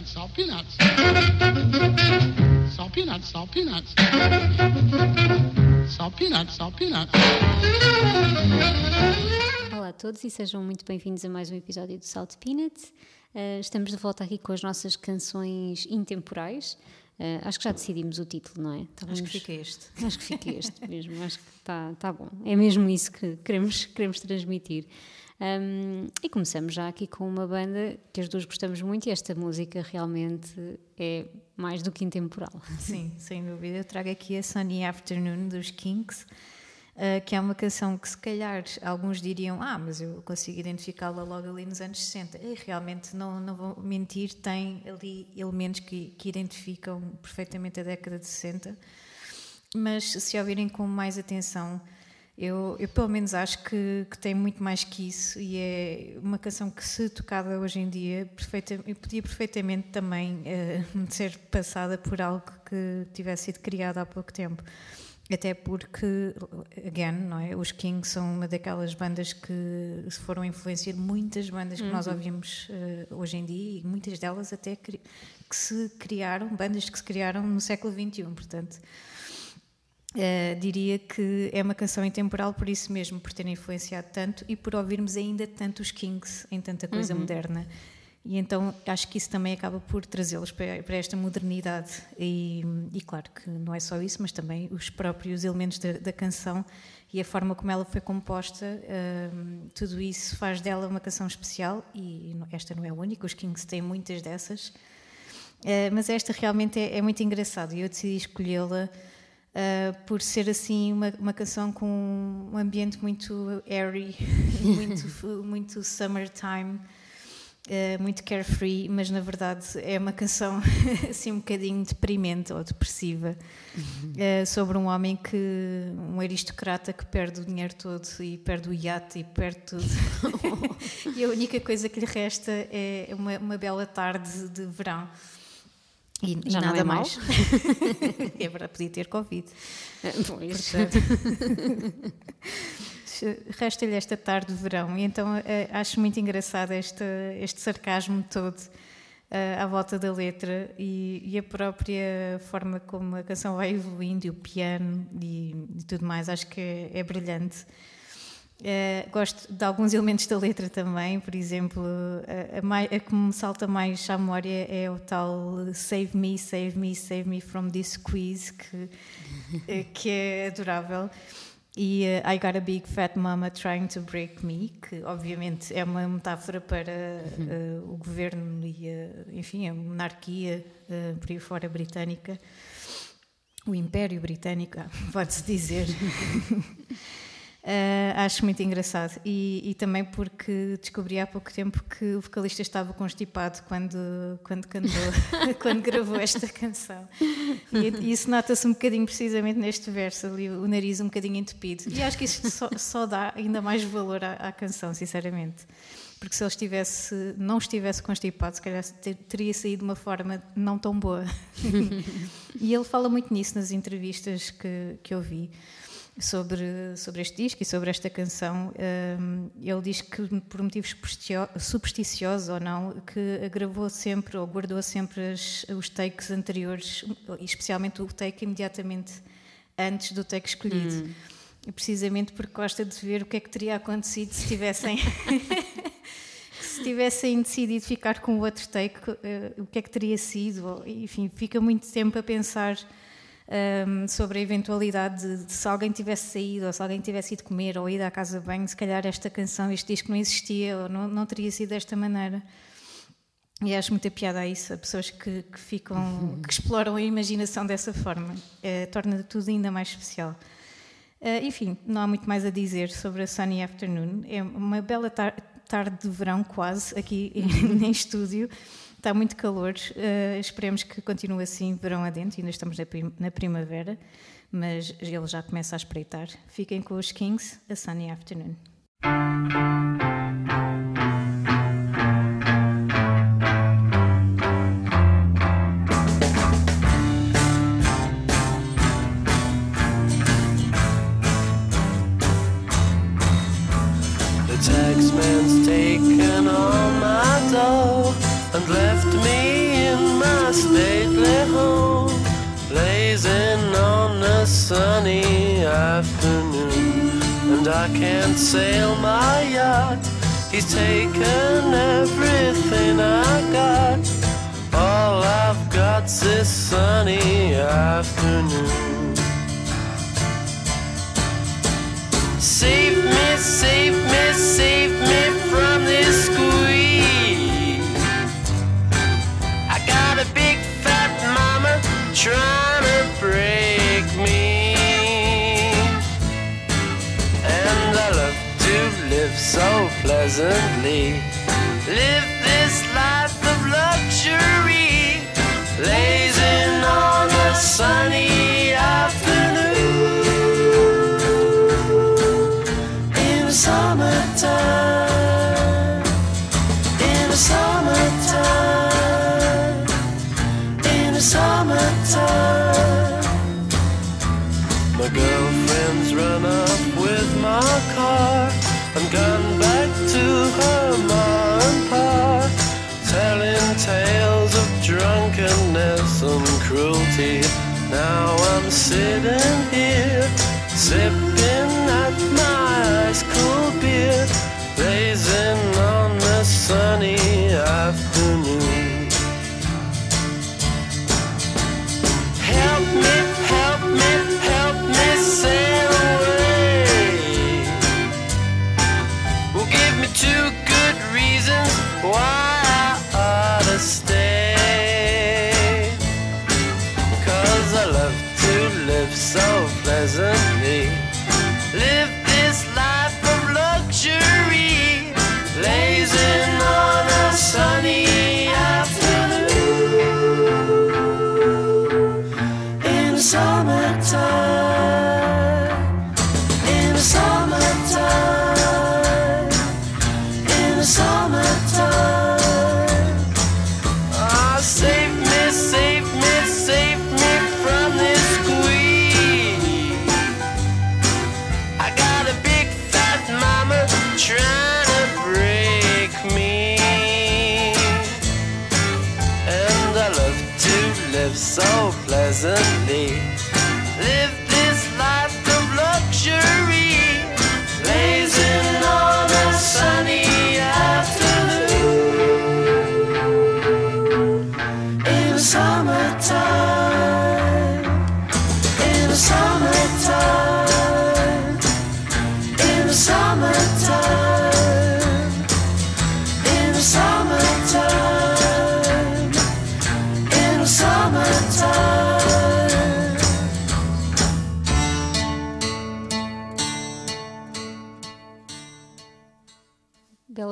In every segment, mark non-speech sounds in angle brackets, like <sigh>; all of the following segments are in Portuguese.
peanuts, salt peanuts. Salt peanuts, salt peanuts. Salt peanuts, salt peanuts. Olá a todos e sejam muito bem-vindos a mais um episódio do Salt Peanuts. Uh, estamos de volta aqui com as nossas canções intemporais. Uh, acho que já decidimos o título, não é? Estávamos... Acho que fica este. <laughs> Acho que fica este mesmo, acho que está tá bom. É mesmo isso que queremos, queremos transmitir. Um, e começamos já aqui com uma banda que as duas gostamos muito e esta música realmente é mais do que intemporal. <laughs> Sim, sem dúvida. Eu trago aqui a Sunny Afternoon dos Kinks, uh, que é uma canção que se calhar alguns diriam, ah, mas eu consigo identificá-la logo ali nos anos 60. E realmente, não, não vou mentir, tem ali elementos que, que identificam perfeitamente a década de 60. Mas se ouvirem com mais atenção, eu, eu, pelo menos acho que, que, tem muito mais que isso e é uma canção que se tocada hoje em dia perfeita, podia perfeitamente também <laughs> uh, ser passada por algo que tivesse sido criado há pouco tempo até porque again não é os Kings são uma daquelas bandas que foram influenciar muitas bandas que uhum. nós ouvimos uh, hoje em dia e muitas delas até que, que se criaram bandas que se criaram no século 21 portanto Uh, diria que é uma canção intemporal por isso mesmo, por ter influenciado tanto e por ouvirmos ainda tantos Kings em tanta coisa uhum. moderna. E então acho que isso também acaba por trazê-los para, para, esta modernidade. E, e, claro que não é só isso, mas também os próprios elementos da, da canção e a forma como ela foi composta, uh, tudo isso faz dela uma canção especial. E esta não é a única, os Kings têm muitas dessas. Uh, mas esta realmente é, é muito engraçada e eu decidi escolhê-la Uh, por ser assim uma, uma canção com um ambiente muito airy, <laughs> muito, muito summertime, uh, muito carefree, mas na verdade é uma canção <laughs> assim um bocadinho deprimente ou depressiva uh, sobre um homem que, um aristocrata que perde o dinheiro todo e perde o iate e perde tudo. <laughs> e a única coisa que lhe resta é uma, uma bela tarde de verão. E, e nada é mais. <laughs> é verdade, podia ter Covid. Pois. <laughs> Resta-lhe esta tarde de verão, e então eh, acho muito engraçado este, este sarcasmo todo uh, à volta da letra e, e, a própria forma como a canção vai evoluindo, e o piano e, e tudo mais, acho que é, é brilhante. Uh, gosto de alguns elementos da letra também, por exemplo, a, a, a, que me salta mais à memória é o tal Save Me, Save Me, Save Me from this squeeze, que, eh, que é adorável. E uh, I Got a Big Fat Mama Trying to Break Me, que obviamente é uma metáfora para uh, o governo e, enfim, a monarquia, por aí fora, britânica, o Império Britânico, <laughs> pode-se dizer. <laughs> Uh, acho muito engraçado. E, e, também porque descobri há pouco tempo que o vocalista estava constipado quando quando cantou, <laughs> <laughs> quando gravou esta canção. E, e <laughs> isso nota-se um bocadinho precisamente neste verso ali o nariz um bocadinho entupido. E acho que isso só, só dá ainda mais valor à, à, canção sinceramente. Porque se ele estivesse não estivesse constipado se calhar teria saído de uma forma não tão boa. E ele fala muito nisso nas entrevistas que que eu vi sobre, sobre este disco e sobre esta canção. Um, ele diz que, por motivos supersticiosos ou não, que gravou sempre ou guardou sempre as, os takes anteriores, especialmente o take imediatamente antes do take escolhido. Hum. Precisamente porque gosta de ver o que é que teria acontecido se tivessem. <laughs> se tivessem decidido ficar com o outro take, uh, o que é que teria sido? Enfim, fica muito tempo a pensar um, sobre a eventualidade de, de, se alguém tivesse saído, ou se alguém tivesse ido comer ou ido à casa de banho, se calhar esta canção, este disco não existia ou não, não teria sido desta maneira. E acho muita piada a isso, a pessoas que, que ficam, <laughs> que exploram a imaginação dessa forma. É, torna tudo ainda mais especial. Uh, enfim, não há muito mais a dizer sobre a Sunny Afternoon. É uma bela tar tarde de verão, quase, aqui <laughs> em estúdio. Está muito calor, uh, esperemos que continue assim verão adentro, ainda estamos na, prim na primavera, mas ele já começa a espreitar. Fiquem com os Kings, a Sunny Afternoon. I can't sail my yacht. He's taken everything I got. All I've got's this sunny afternoon. Save me, pleasantly. Live live so pleasantly. Live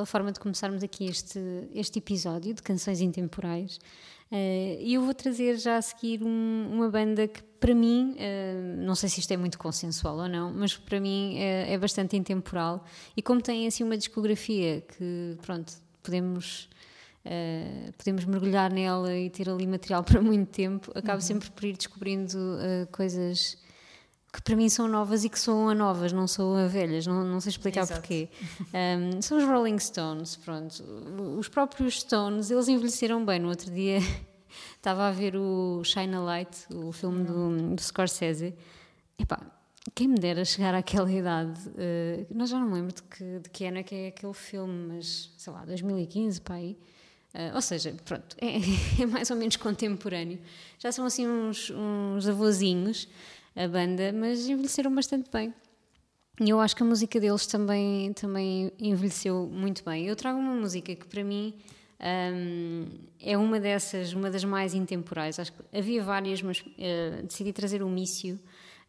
forma de começarmos aqui este, este episódio de canções intemporais. Eh, E eu vou trazer já a seguir um- uma banda que, para mim, eh, não sei se isto é muito consensual ou não, mas para mim é, é bastante intemporal. E como tem assim uma discografia que, pronto, podemos. eh, podemos mergulhar nela e ter ali material <laughs> para muito tempo, acabo sempre por ir descobrindo eh, coisas que para mim são novas e que soam a novas, não soam a velhas, não, não sei explicar Exato. porquê. Um, são os Rolling Stones, pronto. Os próprios Stones, eles envelheceram bem. No outro dia <laughs> estava a ver o Shine a Light, o filme do, do Scorsese. Epá, quem me dera chegar àquela idade, uh, nós já não me lembro de que, de que ano é que é aquele filme, mas sei lá, 2015, pá aí. Uh, ou seja, pronto, <laughs> é, é mais ou menos contemporâneo. Já são assim uns, uns avôzinhos, a banda, mas envelheceram bastante bem. E eu acho que a música deles também, também envelheceu muito bem. Eu trago uma música que para mim hum, é uma dessas, uma das mais intemporais. Acho que havia várias, mas eh, decidi trazer o Mício,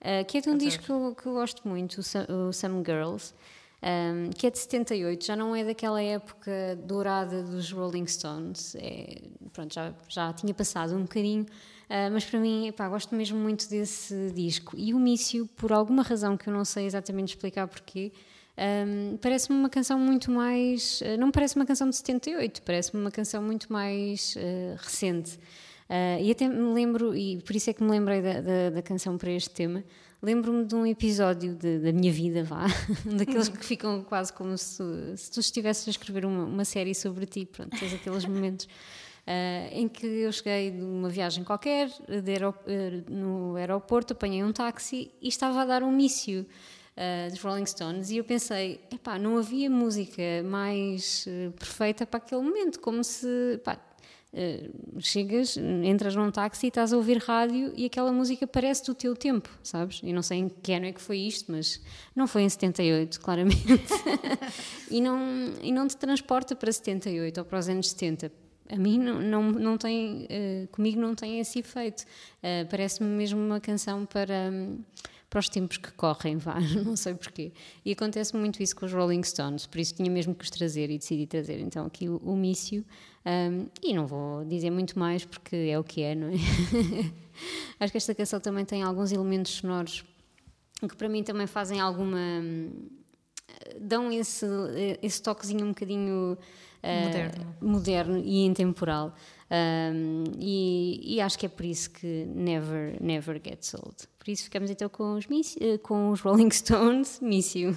uh, que é de um disco que eu, que eu gosto muito, o Some Girls, um, que é de 78, já não é daquela época dourada dos Rolling Stones. É, pronto, já, já tinha passado um bocadinho. Uh, mas para mim, gosto mesmo muito desse disco. E o Mício, por alguma razão que eu não sei exatamente explicar porquê, um, parece-me uma canção muito mais. Uh, não parece uma canção de 78, parece-me uma canção muito mais uh, recente. e até me lembro, e por isso é que me lembrei da, da, da canção para este tema, lembro-me de um episódio de, da minha vida, vá, <laughs> daqueles que ficam quase como se, se tu estivesses a escrever uma, uma série sobre ti, pronto, tens aqueles momentos. Ah, em que eu cheguei de uma viagem qualquer, aerop- eh, no aeroporto, apanhei um táxi e estava a dar um mício uh, dos Rolling Stones e eu pensei, epá, não havia música mais perfeita para aquele momento, como se, pá, eh, chegas, entras num táxi e estás a ouvir rádio e aquela música parece do teu tempo, sabes? E não sei em que ano é que foi isto, mas não foi em 78, claramente. <laughs> e, não, e não te transporta para 78 ou para os anos 70. A mim não, não, não tem, eh, comigo não tem esse efeito. Eh, Parece-me mesmo uma canção para, hum, para os tempos que correm, vá, <laughs> não sei porquê. E acontece muito isso com os Rolling Stones, por isso tinha mesmo que os trazer e decidi trazer então aqui o, o Mício. hum, e não vou dizer muito mais porque é o que é, não é? <laughs> Acho que esta canção também tem alguns elementos sonoros que para mim também fazem alguma. Dão esse, esse toquezinho um bocadinho eh, Moderno. moderno e intemporal. Um, e, e acho que é por isso que Never, Never Gets Old. Por isso ficamos então com os, eh, com os Rolling Stones, Miss You.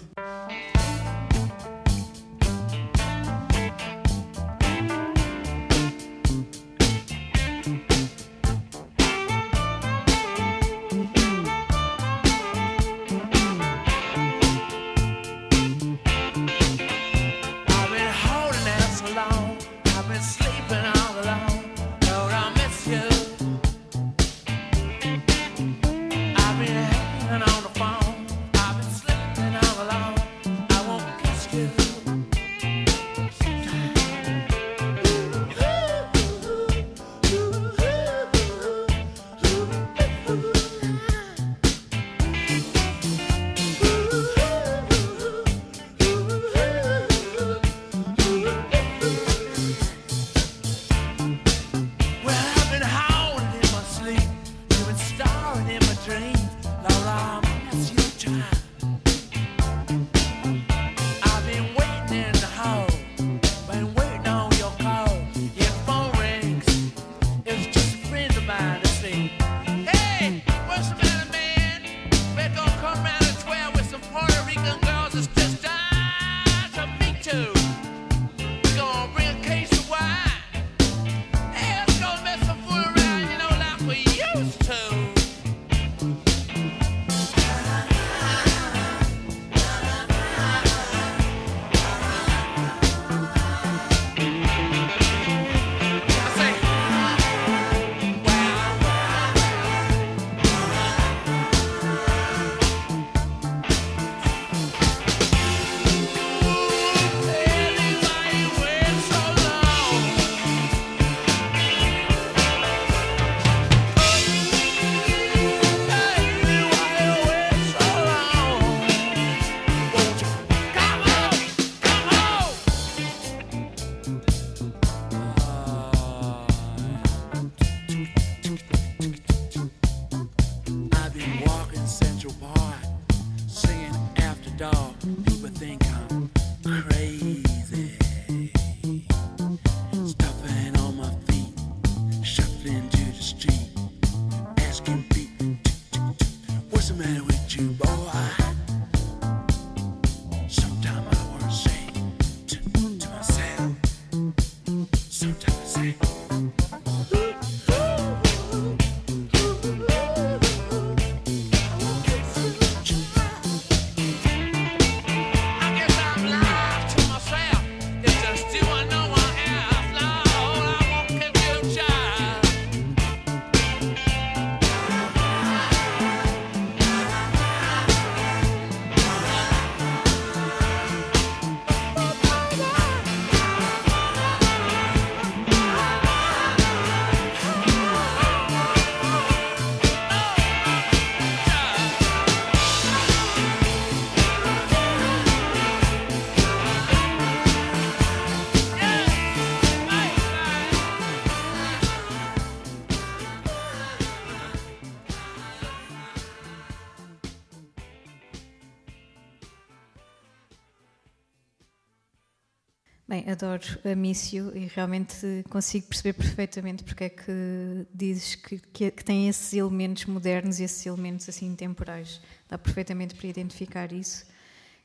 Adoro a Mício e realmente consigo perceber perfeitamente porque é que dizes que, que, que tem esses elementos modernos e esses elementos assim temporais. Dá perfeitamente para identificar isso.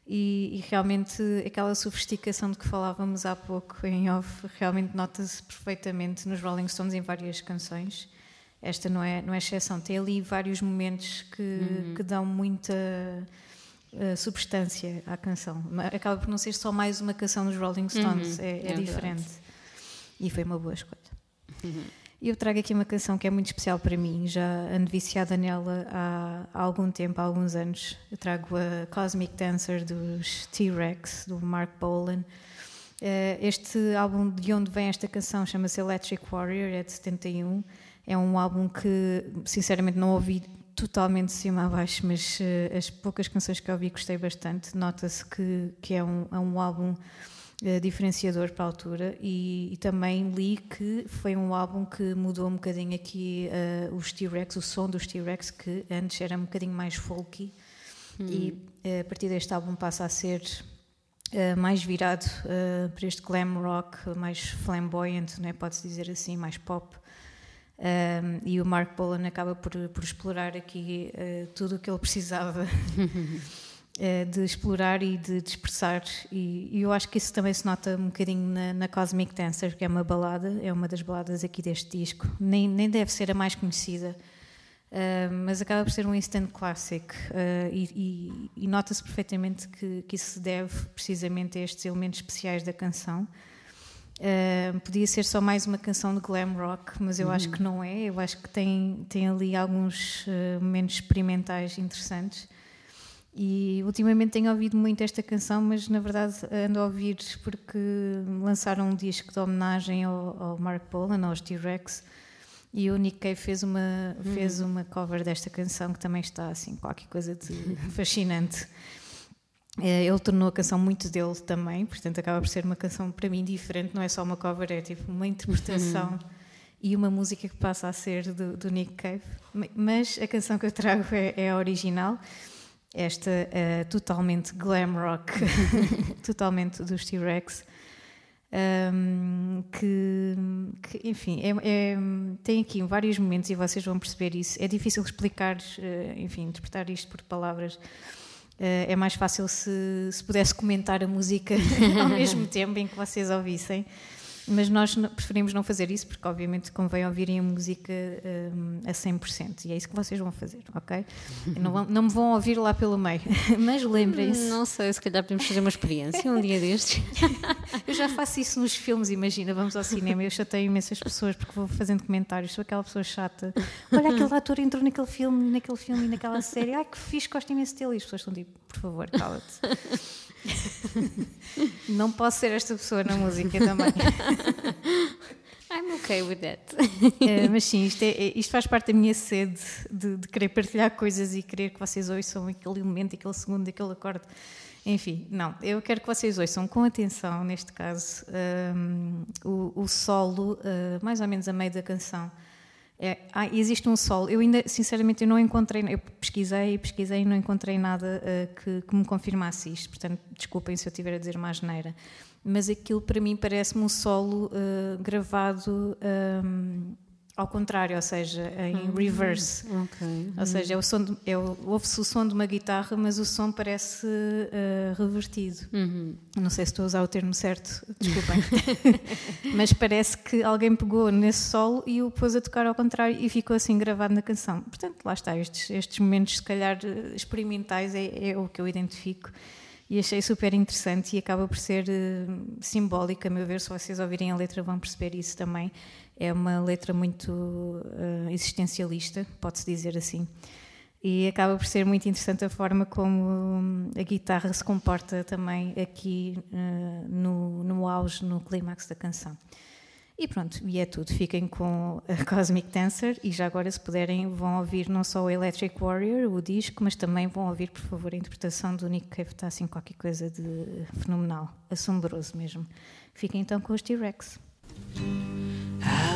E, e, realmente aquela sofisticação de que falávamos há pouco em off realmente nota-se perfeitamente nos Rolling Stones em várias canções. Esta não é, não é exceção. Tem ali vários momentos que, uhum. que dão muita uh, substância à canção. Acaba por não ser só mais uma canção dos Rolling Stones, uhum. é, é, é, diferente. Verdade. E foi uma boa escolha. Uhum. Eu trago aqui uma canção que é muito especial para mim, já ando viciada nela há, há algum tempo, há alguns anos. Eu trago a Cosmic Dancer dos T-Rex, do Mark Bolan. Eh, este álbum, de onde vem esta canção, chama-se Electric Warrior, é de 71. É um álbum que, sinceramente, não ouvi totalmente de cima a baixo, mas uh, as poucas canções que eu ouvi gostei bastante. Nota-se que, que é, um, é um álbum uh, diferenciador para a altura e, e, também li que foi um álbum que mudou um bocadinho aqui uh, os T-Rex, o som dos T-Rex, que antes era um bocadinho mais folky hum. e a partir deste álbum passa a ser mais virado para este glam rock, mais flamboyant, né, pode-se dizer assim, mais pop. Um, e o Mark Bolan acaba por, por explorar aqui tudo o que ele precisava <laughs> Eh, de explorar e de, de expressar e, e, eu acho que isso também se nota um bocadinho na, na, Cosmic Dancer que é uma balada, é uma das baladas aqui deste disco. Nem, nem deve ser a mais conhecida uh, mas acaba por ser um instant classic uh, e, e, e nota-se perfeitamente que, que isso se deve precisamente a estes elementos especiais da canção Uh, podia ser só mais uma canção de glam rock, mas eu uhum. acho que não é. Eu acho que tem, tem ali alguns uh, momentos experimentais interessantes. E ultimamente tenho ouvido muito esta canção, mas na verdade ando a ouvir porque lançaram um disco de homenagem ao, ao Mark Bolan, aos T-Rex, e o Nick Cave fez uma, uhum. fez uma cover desta canção que também está assim, qualquer coisa de <laughs> fascinante. Eh, ele tornou a canção muito dele também, portanto acaba por ser uma canção para mim diferente, não é só uma cover, é tipo uma interpretação uhum. e uma música que passa a ser do, do Nick Cave. Mas a canção que eu trago é, é a original esta uh, totalmente glam rock, <laughs> totalmente dos T-Rex, um, que, que, enfim, é, é, tem aqui vários momentos e vocês vão perceber isso. É difícil explicar, uh, enfim, interpretar isto por palavras. Uh, é mais fácil se, se pudesse comentar a música <laughs> ao mesmo <laughs> tempo em que vocês ouvissem. Mas nós preferimos não fazer isso porque, obviamente, convém ouvirem a música um, a 100%. E é isso que vocês vão fazer, ok? Não, vão, não me vão ouvir lá pelo meio. <laughs> Mas lembrem-se. Não sei, se calhar podemos fazer uma experiência um dia destes. <laughs> eu já faço isso nos filmes, imagina. Vamos ao cinema eu chateio imensas pessoas porque vou fazendo comentários. Sou aquela pessoa chata. Olha, aquele ator entrou naquele filme, naquele filme e naquela série. Ai, que fixe, gosto imenso dele. E as pessoas estão tipo, por favor, cala-te. <laughs> Não posso ser esta pessoa na música também. <laughs> I'm okay with that. É, mas sim, isto, é, é, isto, faz parte da minha sede de, de, querer partilhar coisas e querer que vocês ouçam aquele momento, aquele segundo, aquele acorde. Enfim, não, eu quero que vocês ouçam com atenção, neste caso, um, o, o, solo, uh, mais ou menos a meio da canção. É, ah, existe um solo. Eu ainda, sinceramente, eu não encontrei. Eu pesquisei e pesquisei e não encontrei nada uh, que, que, me confirmasse isto. Portanto, desculpem se eu estiver a dizer uma asneira. Mas aquilo para mim parece-me um solo uh, gravado. Um, ao contrário, ou seja, em hum, reverse. Okay. Ou seja, é o som é ouve-se o som de uma guitarra, mas o som parece uh, revertido. Uhum. Não sei se estou a usar o termo certo, desculpem. <laughs> mas parece que alguém pegou nesse solo e o pôs a tocar ao contrário e ficou assim gravado na canção. Portanto, lá está, estes, estes momentos, se calhar, experimentais é, é o que eu identifico e achei super interessante e acaba por ser uh, simbólico, a meu ver, se vocês ouvirem a letra vão perceber isso também. É uma letra muito uh, existencialista, pode-se dizer assim. E acaba por ser muito interessante a forma como a guitarra se comporta também aqui uh, no, no auge, no clímax da canção. E pronto, e é tudo. Fiquem com a <laughs> Cosmic Dancer e já agora, se puderem, vão ouvir não só o Electric Warrior, o disco, mas também vão ouvir, por favor, a interpretação do Nick Cave. Está assim qualquer coisa de fenomenal, assombroso mesmo. Fiquem então com os T-Rex.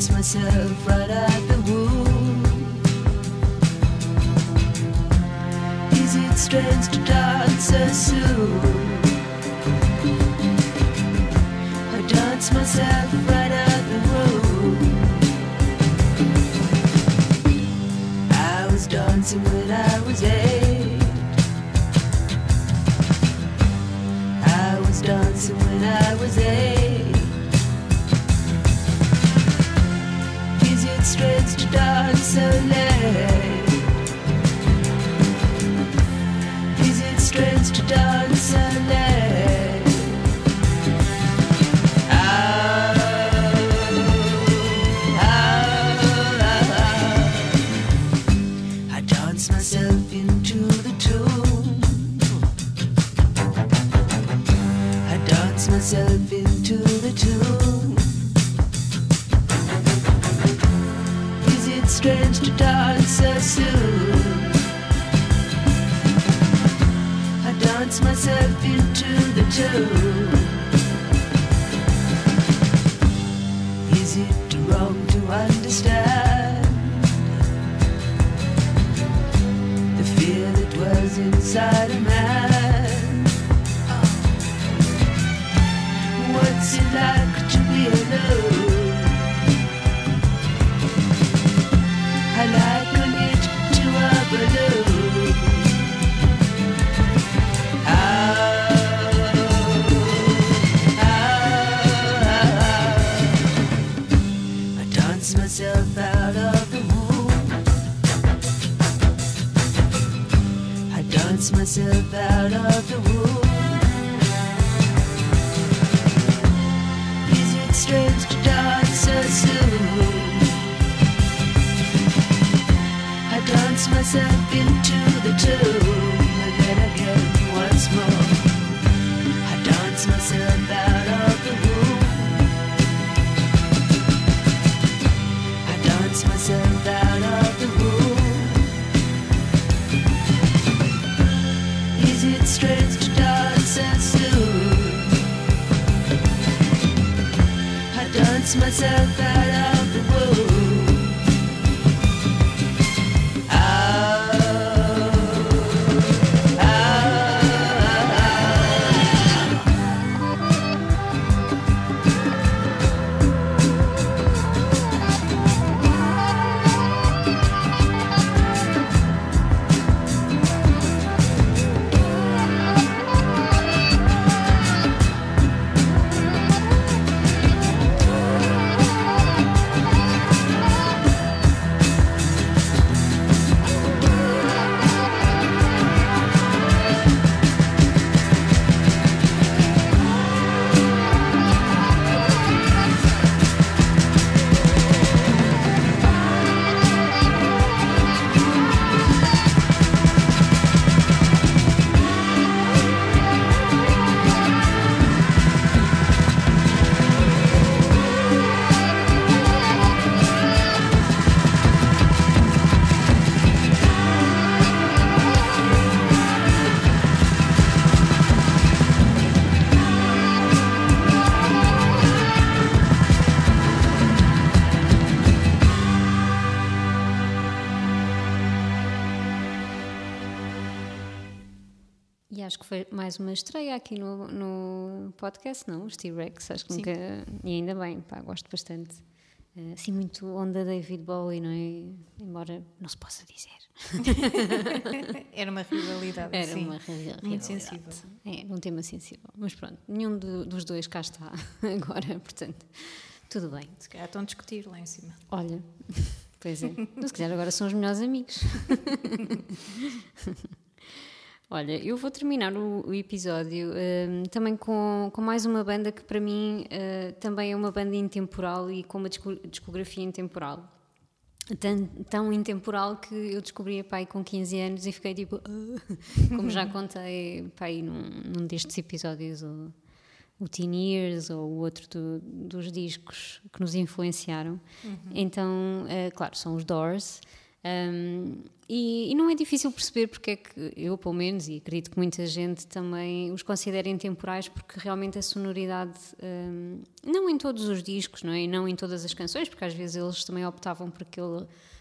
Dance myself right out the womb. Is it strange to dance so soon? I dance myself right out the room. I was dancing when I was eight. I was dancing when I was eight. I dance myself into the tune. Is it wrong to understand the fear that inside foi mais uma estreia aqui no, no podcast, não? Os T-Rex, acho que Sim. nunca. E ainda bem, pá, gosto bastante. Eh, Assim, muito onda David Bowie, não é? Embora não se possa dizer. <laughs> Era uma rivalidade. Era sim. uma reali- Muito rivalidade. sensível. É, um tema sensível. Mas pronto, nenhum do- dos dois cá está <laughs> agora, portanto, tudo bem. Se calhar estão a discutir lá em cima. Olha, <laughs> pois é. Se calhar agora são os melhores amigos. Olha, eu vou terminar o, o episódio hum, também com, com mais uma banda que para mim eh, também é uma banda intemporal e com uma disco- discografia intemporal. Tão, tão intemporal que eu descobri a pai com 15 anos e fiquei tipo, "Ah", como já <laughs> contei pai num, num destes episódios, o, o Teen Years ou o outro do- dos discos que nos influenciaram. Então, eh, claro, são os Doors. Um, e, e não é difícil perceber porque é que eu, pelo menos, e acredito que muita gente também os considera intemporais, porque realmente a sonoridade, um, não em todos os discos, não é? E não em todas as canções, porque às vezes eles também optavam por aquele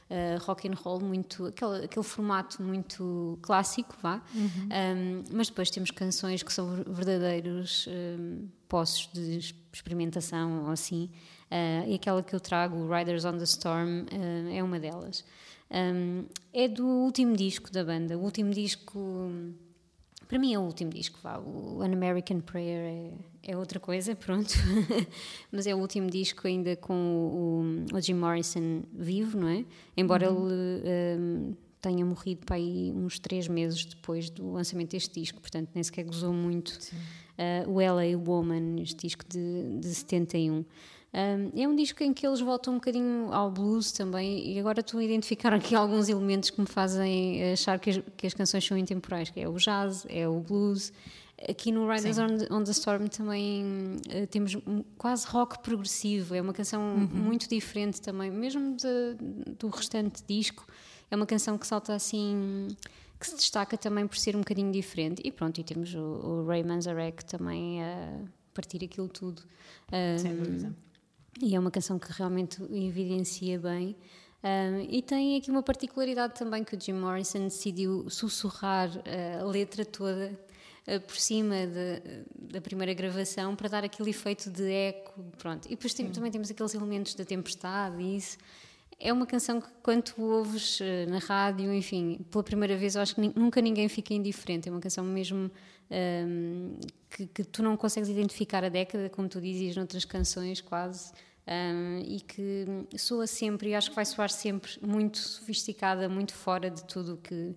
uh, rock and roll muito, aquele, aquele formato muito clássico, vá. Um, mas depois temos canções que são verdadeiros um, poços de experimentação ou assim. Uh, e aquela que eu trago, Riders on the Storm, uh, é uma delas. Um, é do último disco da banda. O último disco, para mim é o último disco, vá. O An American Prayer é, é outra coisa, pronto. <laughs> Mas é o último disco ainda com o, o Jim Morrison vivo, não é? Embora ele um, tenha morrido para aí uns três meses depois do lançamento deste disco, portanto nem sequer gozou muito. Uh, o LA Woman, este disco de, de 71. Um, é um disco em que eles voltam um bocadinho ao blues também, e agora estou a identificar aqui alguns elementos que me fazem achar que as, que as canções são intemporais, que é o jazz, é o blues. Aqui no Riders on the, on the Storm também uh, temos quase rock progressivo, é uma canção muito diferente também, mesmo de- do restante disco. É uma canção que salta assim, que se destaca também por ser um bocadinho diferente. E pronto, e temos o, o Ray Manzarek também a partir aquilo tudo. Sem dúvida. E é uma canção que realmente evidencia bem. Um, e tem aqui uma particularidade também que o Jim Morrison decidiu sussurrar uh, a letra toda uh, por cima de- da primeira gravação para dar aquele efeito de eco. Pronto. E depois tem- também temos aqueles elementos da tempestade e isso. É uma canção que, quando ouves eh, na rádio, enfim, pela primeira vez, eu acho que nunca ninguém fica indiferente. É uma canção mesmo ehm, que, que tu não consegues identificar a década, como tu dizes noutras canções, quase, ehm, e que soa sempre, e acho que vai soar sempre muito sofisticada, muito fora de tudo o que,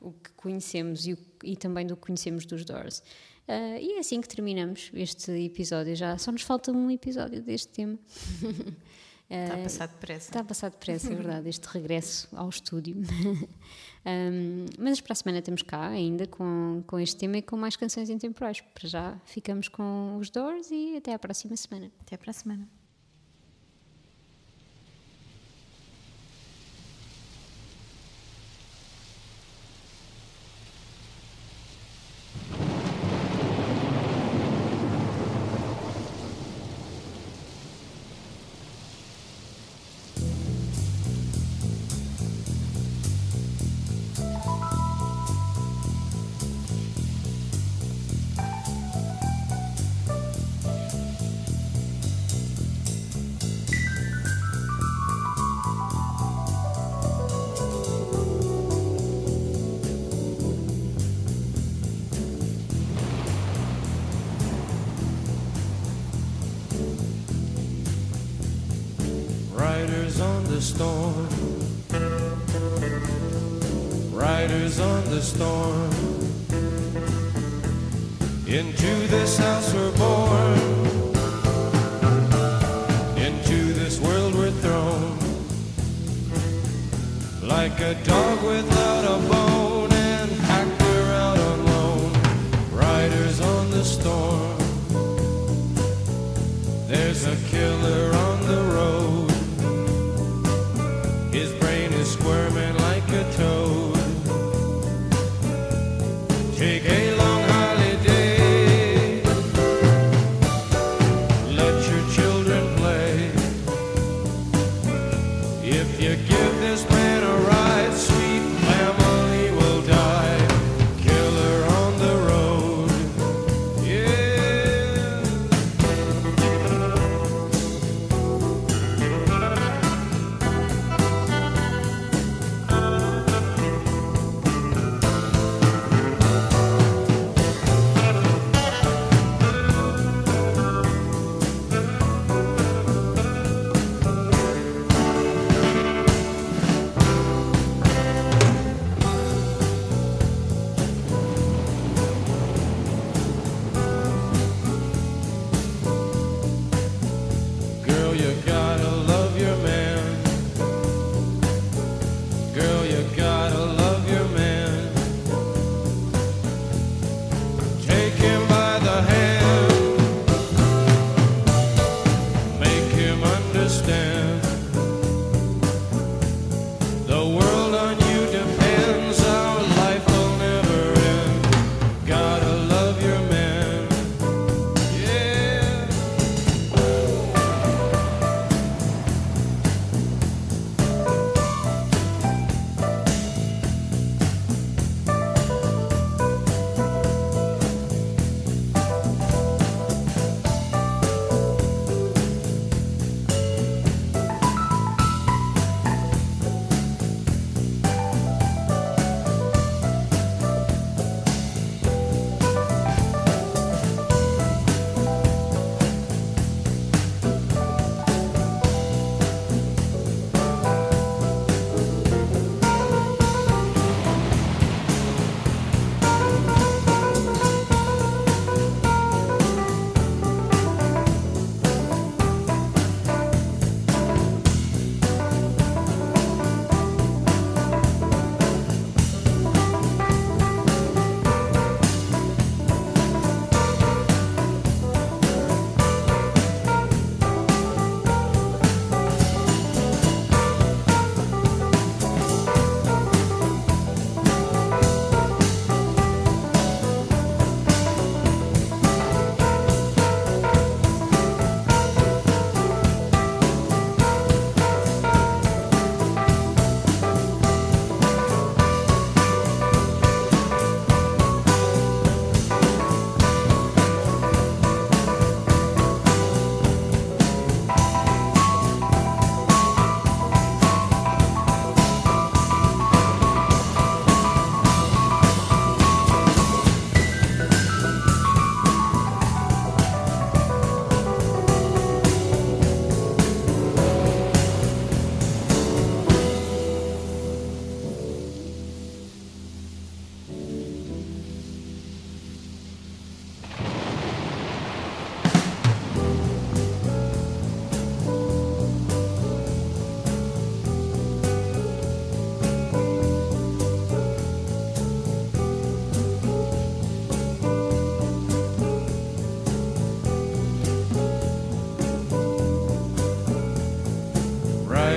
o que conhecemos e, o- e também do que conhecemos dos Doors. Ah, e é assim que terminamos este episódio. Já só nos falta um episódio deste tema. Está <laughs> a Ah, passar depressa. Está a passar depressa, é verdade, este regresso ao estúdio. <laughs> Um, mas para a semana temos cá ainda com, com este tema e com mais canções intemporais. Para já ficamos com os Doors e até à próxima semana. Até para a semana. Riders on the storm. Riders on the storm. Into this house we're born. Into this world we're thrown. Like a dog without a bone and packed her out on loan. Riders on the storm. There's a killer